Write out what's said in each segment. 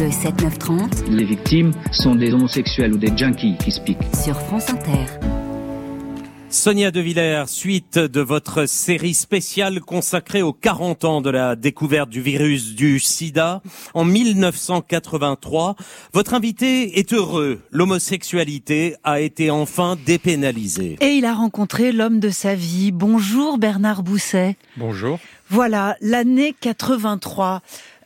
Le 7-9-30. Les victimes sont des homosexuels ou des junkies qui se piquent. Sur France Inter. Sonia De Villers, suite de votre série spéciale consacrée aux 40 ans de la découverte du virus du sida en 1983, votre invité est heureux. L'homosexualité a été enfin dépénalisée. Et il a rencontré l'homme de sa vie. Bonjour Bernard Bousset. Bonjour. Voilà, l'année 83.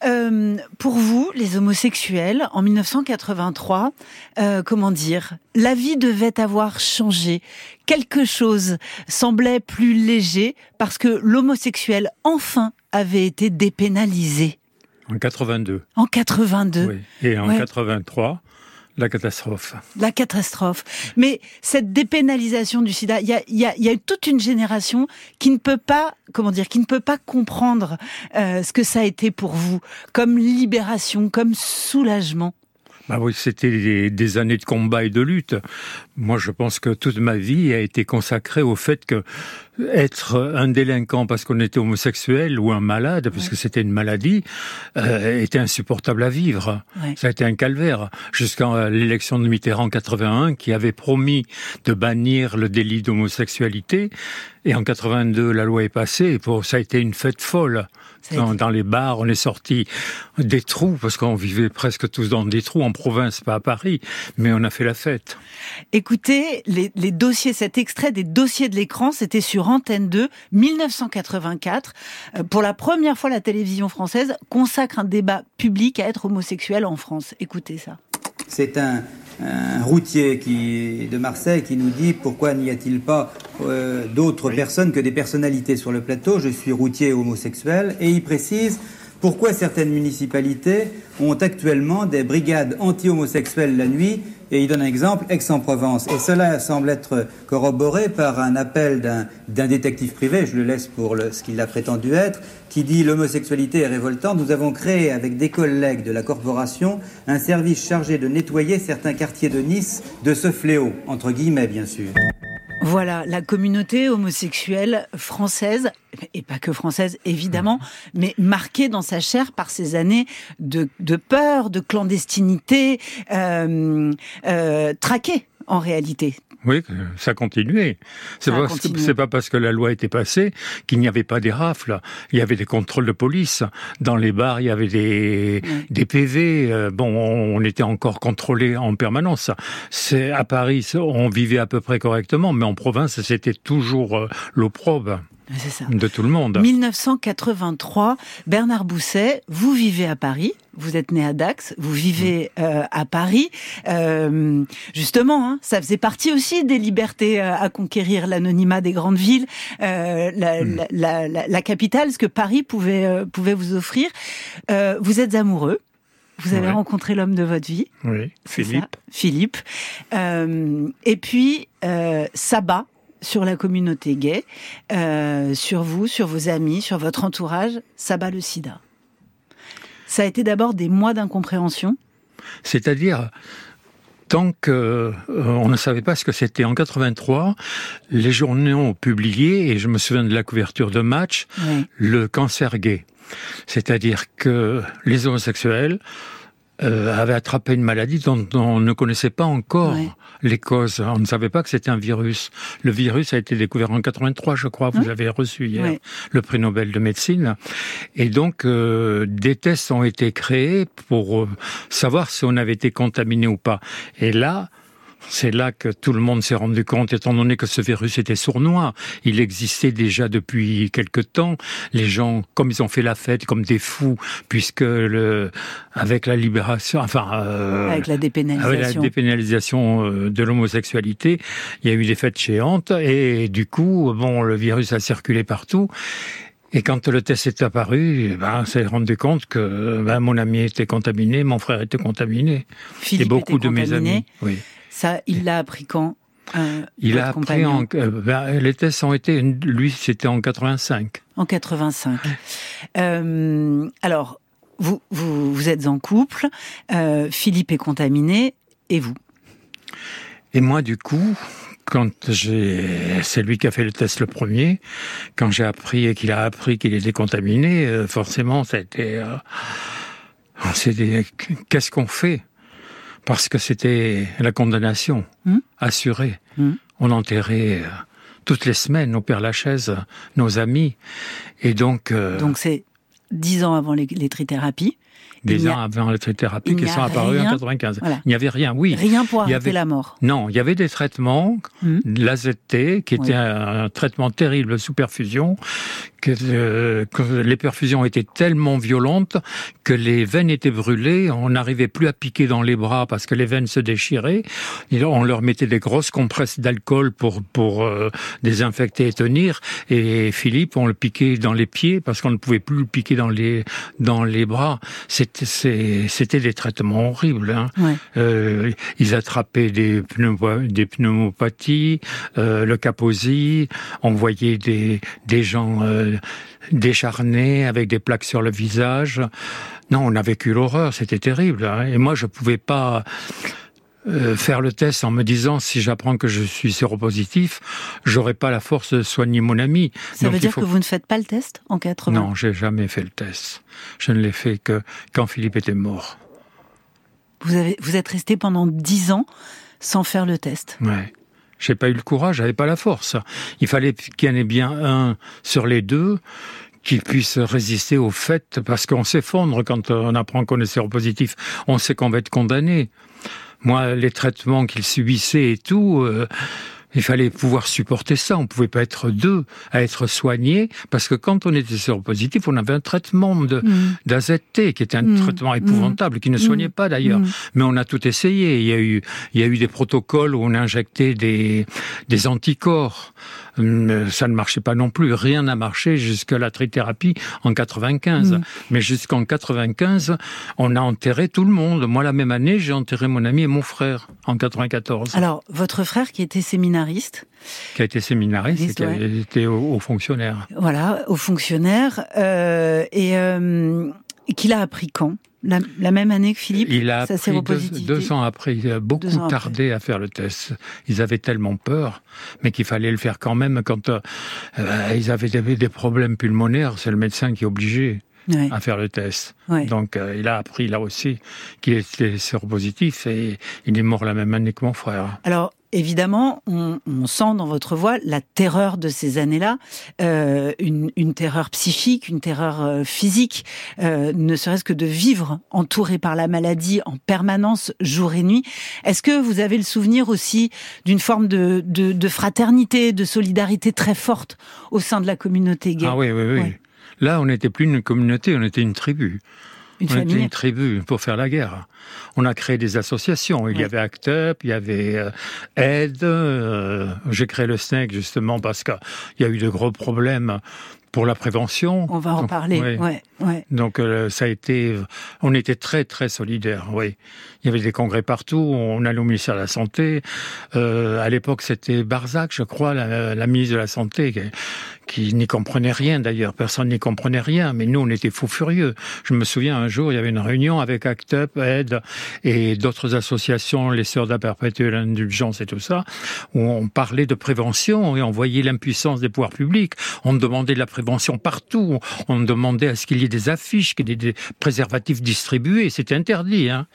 Euh, pour vous, les homosexuels, en 1983, euh, comment dire, la vie devait avoir changé. Quelque chose semblait plus léger parce que l'homosexuel, enfin, avait été dépénalisé. En 82. En 82. Oui. Et en 83, la catastrophe. La catastrophe. Mais cette dépénalisation du sida, il y a, y, a, y a, toute une génération qui ne peut pas, comment dire, qui ne peut pas comprendre euh, ce que ça a été pour vous, comme libération, comme soulagement. Bah oui, c'était des, des, années de combat et de lutte. Moi, je pense que toute ma vie a été consacrée au fait que être un délinquant parce qu'on était homosexuel ou un malade, puisque ouais. c'était une maladie, euh, était insupportable à vivre. Ouais. Ça a été un calvaire jusqu'à l'élection de Mitterrand en 81, qui avait promis de bannir le délit d'homosexualité. Et en 82, la loi est passée. Et pour ça a été une fête folle. Dans, dans, les bars, on est sorti des trous parce qu'on vivait presque tous dans des trous en province, pas à Paris, mais on a fait la fête. Écoutez, les, les dossiers, cet extrait des dossiers de l'écran, c'était sur Antenne 2, 1984. Euh, pour la première fois, la télévision française consacre un débat public à être homosexuel en France. Écoutez ça. C'est un, un routier qui, de Marseille qui nous dit pourquoi n'y a-t-il pas euh, d'autres oui. personnes que des personnalités sur le plateau? Je suis routier homosexuel et il précise pourquoi certaines municipalités ont actuellement des brigades anti-homosexuelles la nuit et il donne un exemple, Aix-en-Provence. Et cela semble être corroboré par un appel d'un détective privé, je le laisse pour ce qu'il a prétendu être, qui dit l'homosexualité est révoltante. Nous avons créé avec des collègues de la corporation un service chargé de nettoyer certains quartiers de Nice de ce fléau, entre guillemets bien sûr. Voilà, la communauté homosexuelle française, et pas que française évidemment, mais marquée dans sa chair par ces années de, de peur, de clandestinité, euh, euh, traquée en réalité. Oui, ça continuait. C'est pas, pas parce que la loi était passée qu'il n'y avait pas des rafles. Il y avait des contrôles de police. Dans les bars, il y avait des, oui. des PV. Bon, on était encore contrôlé en permanence. C'est à Paris, on vivait à peu près correctement, mais en province, c'était toujours euh, l'opprobre. C'est ça. De tout le monde. 1983, Bernard Bousset, vous vivez à Paris, vous êtes né à Dax, vous vivez euh, à Paris. Euh, justement, hein, ça faisait partie aussi des libertés euh, à conquérir, l'anonymat des grandes villes, euh, la, mm. la, la, la, capitale, ce que Paris pouvait, euh, pouvait vous offrir. Euh, vous êtes amoureux. Vous avez ouais. rencontré l'homme de votre vie. Oui, Philippe. Ça, Philippe. et puis, ça bat sur la communauté gay, euh, sur vous, sur vos amis, sur votre entourage, ça bat le sida. Ça a été d'abord des mois d'incompréhension. C'est-à-dire, tant qu'on euh, ne savait pas ce que c'était en 83, les journaux ont publié, et je me souviens de la couverture de match, oui. le cancer gay. C'est-à-dire que les homosexuels euh, avait attrapé une maladie dont, on ne connaissait pas encore ouais. les causes. On ne savait pas que c'était un virus. Le virus a été découvert en 83, je crois. Vous avez reçu hier ouais. le prix Nobel de médecine. Et donc, euh, des tests ont été créés pour euh, savoir si on avait été contaminé ou pas. Et là, c'est là que tout le monde s'est rendu compte, étant donné que ce virus était sournois. Il existait déjà depuis quelque temps. Les gens, comme ils ont fait la fête, comme des fous, puisque le, avec la libération, enfin, euh, avec la dépénalisation, avec la dépénalisation euh, de l'homosexualité, il y a eu des fêtes géantes et du coup, bon, le virus a circulé partout. Et quand le test est apparu, ben, on s'est rendu compte que ben, mon ami était contaminé, mon frère était contaminé. Philippe et beaucoup de mes amis. Oui. Ça, il l'a appris quand euh, Il a appris en. Euh, ben, les tests ont été. Lui, c'était en 85. En 85. Euh, alors, vous, vous, vous, êtes en couple. Euh, Philippe est contaminé. Et vous? Et moi, du coup, quand j'ai, c'est lui qui a fait le test le premier. Quand j'ai appris et qu'il a appris qu'il était contaminé, forcément, ça a été. Euh, qu'est-ce qu'on fait? Parce que c'était la condamnation hmm assurée. Hmm On enterrait euh, toutes les semaines au Père Lachaise nos amis. Et donc... Euh, donc c'est dix ans avant les, les trithérapies des ans avant la trithérapie qui sont apparus en 95. Il n'y avait rien, oui. Rien pour arrêter la mort. Non, il y avait des traitements, hmm. l'AZT, qui était un, traitement terrible sous perfusion, euh, que, les perfusions étaient tellement violentes que les veines étaient brûlées, on n'arrivait plus à piquer dans les bras parce que les veines se déchiraient. on leur mettait des grosses compresses d'alcool pour pour euh, désinfecter et tenir. Et Philippe, on le piquait dans les pieds parce qu'on ne pouvait plus le piquer dans les dans les bras. C'était des traitements horribles. Hein. Euh, ils attrapaient des, des pneumopathies, le caposi, on voyait des des gens décharné, avec des plaques sur le visage. Non, on a vécu l'horreur, c'était terrible. Hein. Et moi, je pouvais pas euh, faire le test en me disant si j'apprends que je suis séropositif, j'aurai pas la force de soigner mon ami. Ça veut dire que vous ne faites pas le test en 80 Non, j'ai jamais fait le test. Je ne l'ai fait que quand Philippe était mort. Vous avez, vous êtes resté pendant dix ans sans faire le test. Ouais. J'ai pas eu le courage, j'avais pas la force. Il fallait qu'il y en ait bien un sur les deux qui puisse résister au fait, parce qu'on s'effondre quand on apprend qu'on est séropositif. On sait qu'on va être condamné. Moi, les traitements qu'il subissait et tout, euh, il fallait pouvoir supporter ça. On pouvait pas être deux à être soignés parce que quand on était séropositif, on avait un traitement de mm. d'AZT qui était un mm. traitement mm. épouvantable qui ne soignait pas d'ailleurs. Mais on a tout essayé. Il y a eu il y a eu des protocoles où on injectait des des anticorps. Hum, ça ne marchait pas non plus. Rien n'a marché jusqu'à la trithérapie en 95. Mm. Mais jusqu'en 95, on a enterré tout le monde. Moi, la même année, j'ai enterré mon ami et mon frère en 94. Alors, votre frère qui était séminariste qui a été séminariste et qui a été au, fonctionnaire. Voilà, au fonctionnaire. Euh, et euh, qu'il a appris quand? La, même année que Philippe Il a appris deux, ans après. Il a beaucoup tardé à faire le test. Ils avaient tellement peur, mais qu'il fallait le faire quand même quand euh, ils avaient des, problèmes pulmonaires. C'est le médecin qui est obligé. à faire le test. Donc euh, il a appris là aussi qu'il était séropositif et il est mort la même année que mon frère. Alors évidemment, on, sent dans votre voix la terreur de ces années-là, euh, une, terreur psychique, une terreur euh, physique, euh, ne serait-ce que de vivre entouré par la maladie en permanence, jour et nuit. Est-ce que vous avez le souvenir aussi d'une forme de, fraternité, de solidarité très forte au sein de la communauté gay Ah oui, oui, oui. Là, on n'était plus une communauté, on était une tribu. Une on était une tribu pour faire la guerre. On a créé des associations. Il y avait ACT UP, il y avait euh, Aide. Euh, j'ai créé le SNEC justement parce qu'il y a eu de gros problèmes pour la prévention. On va en parler. Ouais. Ouais, Donc euh, ça a été, on était très très solidaires. Oui, il y avait des congrès partout. On allait au ministère de la santé. Euh, à l'époque, c'était Barzac, je crois, la, la ministre de la santé, qui n'y comprenait rien d'ailleurs, personne n'y comprenait rien, mais nous on était fous furieux. Je me souviens un jour, il y avait une réunion avec ACT UP, Aide et d'autres associations, les Sœurs de la Perpétuelle Indulgence et tout ça, où on parlait de prévention et on voyait l'impuissance des pouvoirs publics. On demandait de la prévention partout, on demandait à ce qu'il y ait des affiches, qu'il y ait des préservatifs distribués, c'était interdit. Hein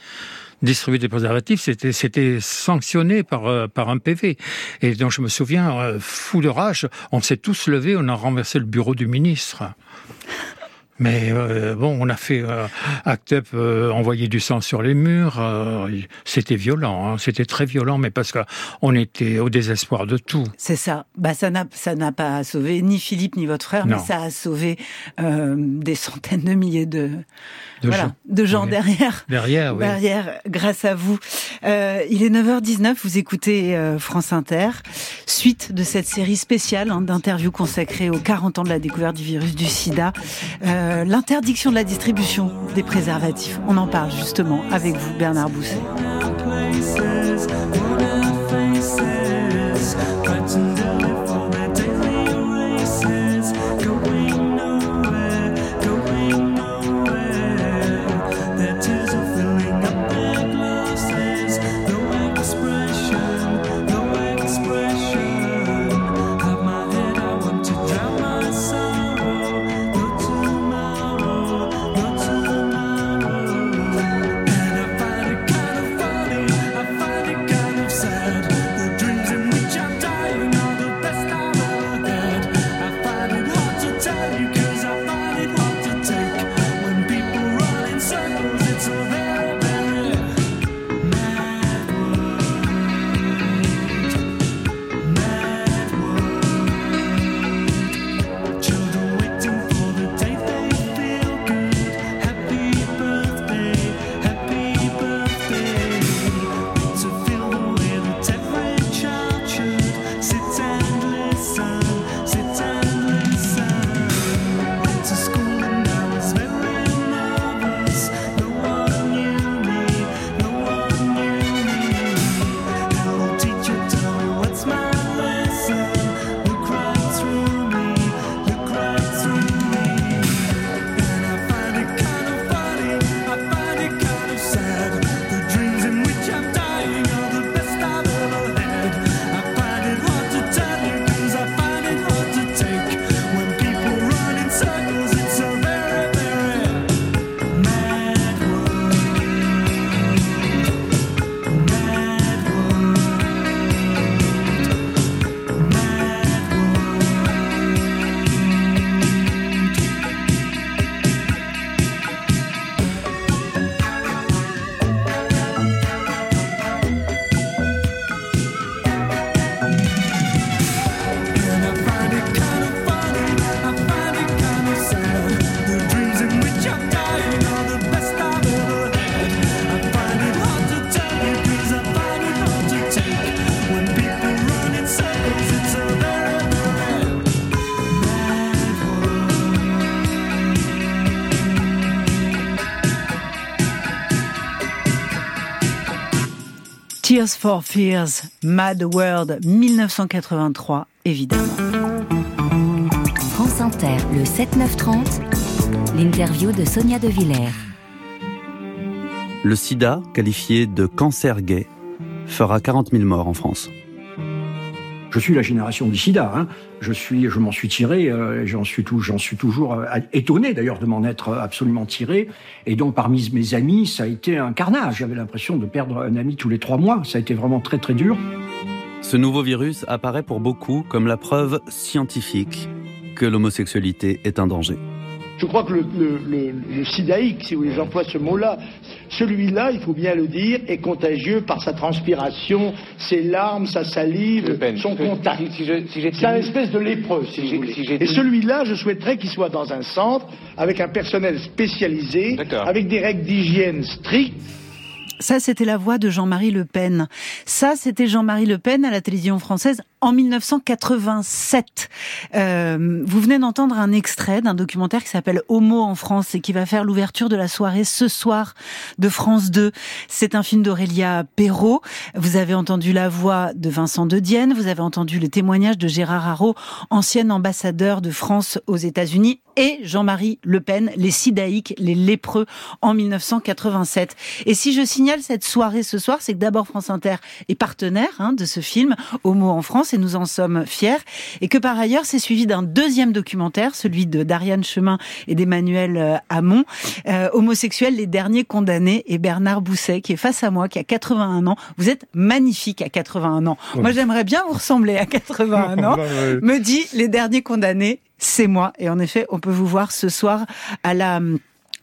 distribuer des préservatifs, c'était sanctionné par euh, un PV. Et donc je me souviens, euh, fou de rage, on s'est tous levés, on a renversé le bureau du ministre. Mais euh, bon, on a fait euh, Act Up, euh, envoyer du sang sur les murs. Euh, c'était violent, hein, c'était très violent, mais parce qu'on était au désespoir de tout. C'est ça. Bah ça n'a ça n'a pas sauvé ni Philippe ni votre frère, mais ça a sauvé des centaines de milliers de de voilà, gens, de gens derrière. Derrière, oui. Derrière, grâce à vous. il est 9h19, vous écoutez France Inter. Suite de cette série spéciale hein, d'interviews consacrées aux 40 ans de la découverte du virus du sida. Euh, l'interdiction de la distribution des préservatifs. On en parle justement avec vous, Bernard Bousset. Tears for Fears, Mad World, 1983, évidemment. France Inter, le 7-9-30, l'interview de Sonia De Villers. Le sida, qualifié de cancer gay, fera 40 000 morts en France. Je suis la génération du sida. Hein. Je suis, je m'en suis tiré. Euh, j'en suis tout, suis toujours euh, étonné d'ailleurs de m'en être absolument tiré. Et donc parmi mes amis, ça a été un carnage. J'avais l'impression de perdre un ami tous les trois mois. Ça a été vraiment très très dur. Ce nouveau virus apparaît pour beaucoup comme la preuve scientifique que l'homosexualité est un danger. Je crois que le, le, le, sidaïque, si vous voulez, j'emploie ce mot-là, celui-là, il faut bien le dire, est contagieux par sa transpiration, ses larmes, sa salive, son contact. c'est un espèce de lépreux, si, vous voulez. Et celui-là, je souhaiterais qu'il soit dans un centre, avec un personnel spécialisé, avec des règles d'hygiène strictes, ça, c'était la voix de Jean-Marie Le Pen. Ça, c'était Jean-Marie Le Pen à la télévision française en 1987. Euh, vous venez d'entendre un extrait d'un documentaire qui s'appelle Homo en France et qui va faire l'ouverture de la soirée ce soir de France 2. C'est un film d'Aurélia Perrault. Vous avez entendu la voix de Vincent de Dienne. Vous avez entendu le témoignage de Gérard Haro, ancien ambassadeur de France aux États-Unis et Jean-Marie Le Pen, les sidaïques, les lépreux en 1987. Et si je signale cette soirée ce soir, c'est que d'abord France Inter est partenaire hein, de ce film Homo en France et nous en sommes fiers. Et que par ailleurs, c'est suivi d'un deuxième documentaire, celui de Dariane Chemin et d'Emmanuel euh, Hamon, euh, homosexuels, les derniers condamnés, et Bernard Bousset qui est face à moi, qui a 81 ans. Vous êtes magnifique à 81 ans. Moi, j'aimerais bien vous ressembler à 81 ans. Me dit les derniers condamnés c'est moi. Et en effet, on peut vous voir ce soir à la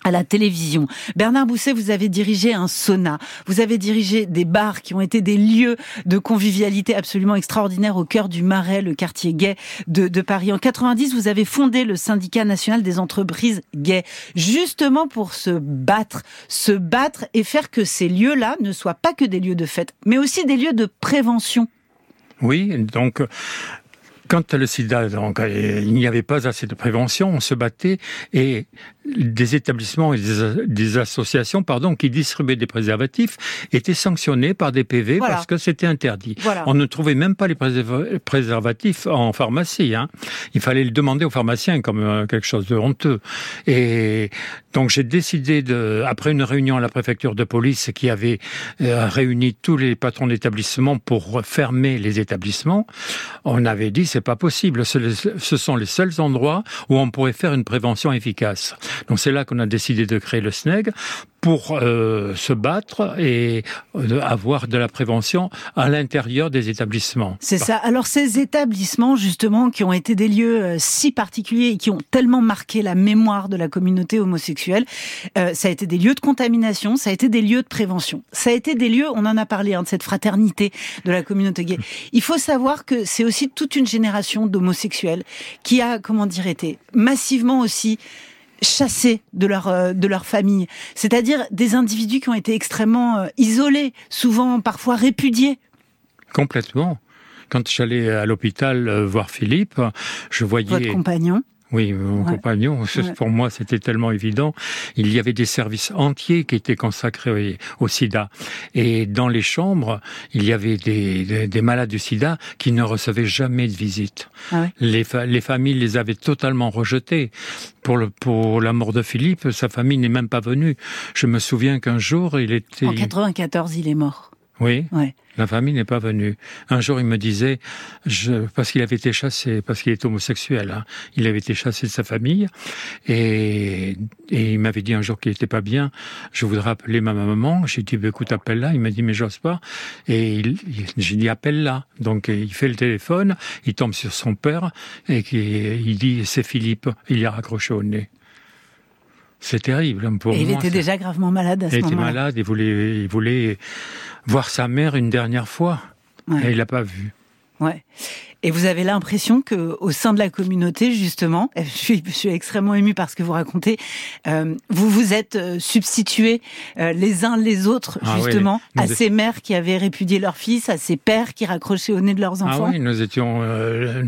à la télévision. Bernard Bousset, vous avez dirigé un sauna, vous avez dirigé des bars qui ont été des lieux de convivialité absolument extraordinaires au cœur du Marais, le quartier gay de, Paris. En 90, vous avez fondé le syndicat national des entreprises gays, justement pour se battre, se battre et faire que ces lieux-là ne soient pas que des lieux de fête, mais aussi des lieux de prévention. Oui, donc quand le sida, donc, euh, il n'y avait pas assez de prévention, on se battait et des établissements et des, associations pardon, qui distribuaient des préservatifs étaient sanctionnés par des PV parce que c'était interdit. On ne trouvait même pas les préservatifs en pharmacie. Hein. Il fallait le demander aux pharmaciens comme euh, quelque chose de honteux. Et donc j'ai décidé, de, après une réunion à la préfecture de police qui avait euh, réuni tous les patrons d'établissements pour fermer les établissements, on avait dit c'est pas possible. Ce sont les seuls endroits où on pourrait faire une prévention efficace. Donc c'est là qu'on a décidé de créer le SNEG pour euh, se battre et euh, avoir de la prévention à l'intérieur des établissements. C'est ça. Alors ces établissements, justement, qui ont été des lieux euh, si particuliers et qui ont tellement marqué la mémoire de la communauté homosexuelle, ça a été des lieux de contamination, ça a été des lieux de prévention, ça a été des lieux, on en a parlé, hein, de cette fraternité de la communauté gay. Il faut savoir que c'est aussi toute une génération d'homosexuels qui a, comment dire, été massivement aussi chassés de leur euh, de leur famille, c'est-à-dire des individus qui ont été extrêmement euh, isolés, souvent parfois répudiés. Complètement. Quand j'allais à l'hôpital euh, voir Philippe, je voyais votre compagnon oui, mon compagnon, pour moi c'était tellement évident. Il y avait des services entiers qui étaient consacrés au sida. Et dans les chambres, il y avait des, des, malades du sida qui ne recevaient jamais de visite. Ah les, les familles les avaient totalement rejetés. Pour, le, pour la mort de Philippe, sa famille n'est même pas venue. Je me souviens qu'un jour, il était... En 94, il est mort. Oui. La famille n'est pas venue. Un jour, il me disait, je, parce qu'il avait été chassé, parce qu'il est homosexuel, hein, il avait été chassé de sa famille, et, et il m'avait dit un jour qu'il n'était pas bien. Je voudrais appeler ma maman. J'ai dit, bah, écoute, appelle-la. Il m'a dit, mais j'ose pas. Et il, j'ai dit, appelle-la. Donc, il fait le téléphone, il tombe sur son père, et il dit, c'est Philippe. Il a raccroché au nez. C'est terrible hein, pour et Il était déjà gravement malade à ce moment-là. Il était malade, il voulait, il voulait voir sa mère une dernière fois. Et il l'a pas vu. Ouais. Et vous avez l'impression que au sein de la communauté, justement, je suis, je suis extrêmement émue par ce que vous racontez, euh, vous vous êtes euh, substitués euh, les uns les autres, Ah justement, à ces mères qui avaient répudié leur fils, à ces pères qui raccrochaient au nez de leurs Ah enfants. oui, nous étions, euh,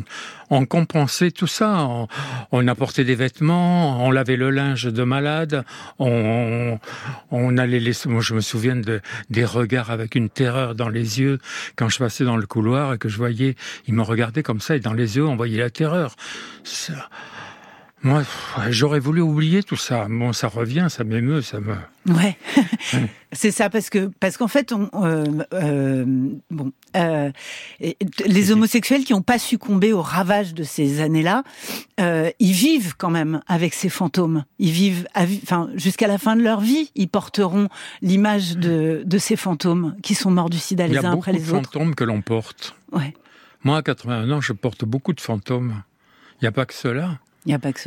on compensait tout ça. On, on apportait des vêtements, on lavait le linge de malade, on, on allait les. Moi, je me souviens de des regards avec une terreur dans les yeux quand je passais dans le couloir et que je voyais, ils me regardaient comme ça et dans les yeux, on voyait la terreur. Ça- Moi, j'aurais voulu oublier tout ça. Bon, ça revient, ça m'émeut, ça me. Ouais, c'est ça parce que parce qu'en fait, on, euh, euh, bon, euh, les homosexuels qui n'ont pas succombé au ravage de ces années-là, ils vivent quand même avec ces fantômes. Ils vivent, à enfin, jusqu'à la fin de leur vie, ils porteront l'image de de ces fantômes qui sont morts du SIDA Il y les a uns beaucoup après de les autres. fantômes que l'on porte. Ouais, Moi, à 81 ans, je porte beaucoup de fantômes. Il n'y a pas que cela.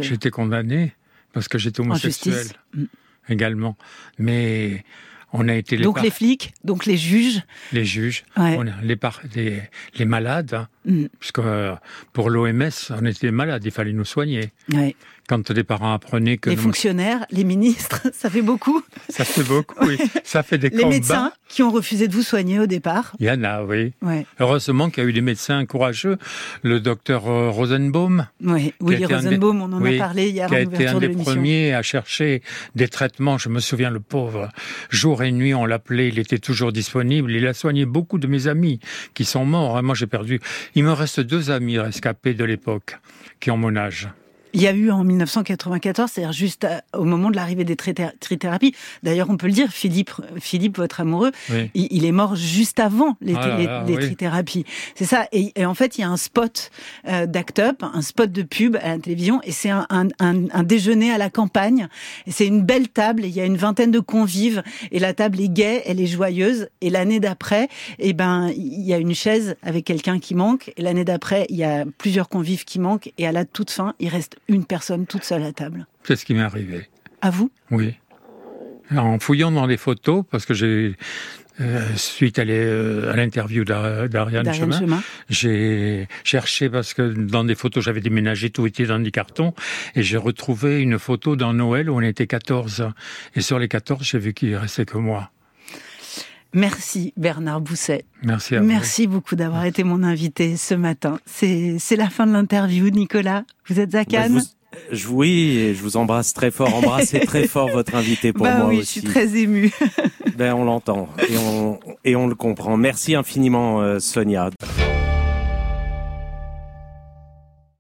J'étais condamné parce que j'étais homosexuel. Mm. également. Mais on a été les, Donc les flics, donc les juges. les juges, Ouais. on a les, par- les, les malades, hein, Mm. puisque euh, pour l'OMS, on était malades, il fallait nous soigner. Ouais. Quand des parents apprenaient que Les nous- fonctionnaires, les ministres, ça fait beaucoup. ça fait beaucoup, oui. ça fait des Les combats. médecins qui ont refusé de vous soigner au départ. Il y en a, oui. Ouais. Heureusement qu'il y a eu des médecins courageux. Le docteur euh, Rosenbaum, Oui, Willy des- Rosenbaum, on en oui, a parlé hier qui a en été un de des premiers à chercher des traitements. Je me souviens, le pauvre, jour et nuit, on l'appelait, il était toujours disponible. Il a soigné beaucoup de mes amis qui sont morts. hein. Moi, j'ai perdu. Il me reste deux amis rescapés de l'époque qui ont mon âge. Il y a eu en 1994, c'est-à-dire juste à- au moment de l'arrivée des trithérapies. D'ailleurs, on peut le dire, Philippe, Philippe, votre amoureux, Oui. il, il est mort juste avant les, Ah là les- là, les oui. trithérapies. C'est ça. Et, et en fait, il y a un spot euh, d'Act Up, un spot de pub à la télévision, et c'est un, un- un- un déjeuner à la campagne. Et c'est une belle table, et il y a une vingtaine de convives, et la table est gaie, elle est joyeuse. Et l'année d'après, eh ben, il y a une chaise avec quelqu'un qui manque. Et l'année d'après, il y a plusieurs convives qui manquent. Et à la toute fin, il reste une personne toute seule à table. C'est ce qui m'est arrivé. À vous Oui. En fouillant dans les photos, parce que j'ai, euh, suite à euh, l'interview d'Ar- d'Ariane D'Ariane Chemin, Chemin. j'ai cherché parce que dans des photos, j'avais déménagé, tout était dans des cartons, et j'ai retrouvé une photo dans Noël où on était 14. Et sur les 14, j'ai vu qu'il restait que moi. Merci Bernard Bousset. Merci à vous. Merci beaucoup d'avoir été mon invité ce matin. C'est la fin de l'interview, Nicolas. Vous êtes à Bah, je Cannes vous- je, oui, et je vous embrasse très fort. Embrassez très fort votre invité pour Bah moi oui, aussi. je suis très émue. Ben, on l'entend et on, et on le comprend. Merci infiniment, euh, Sonia.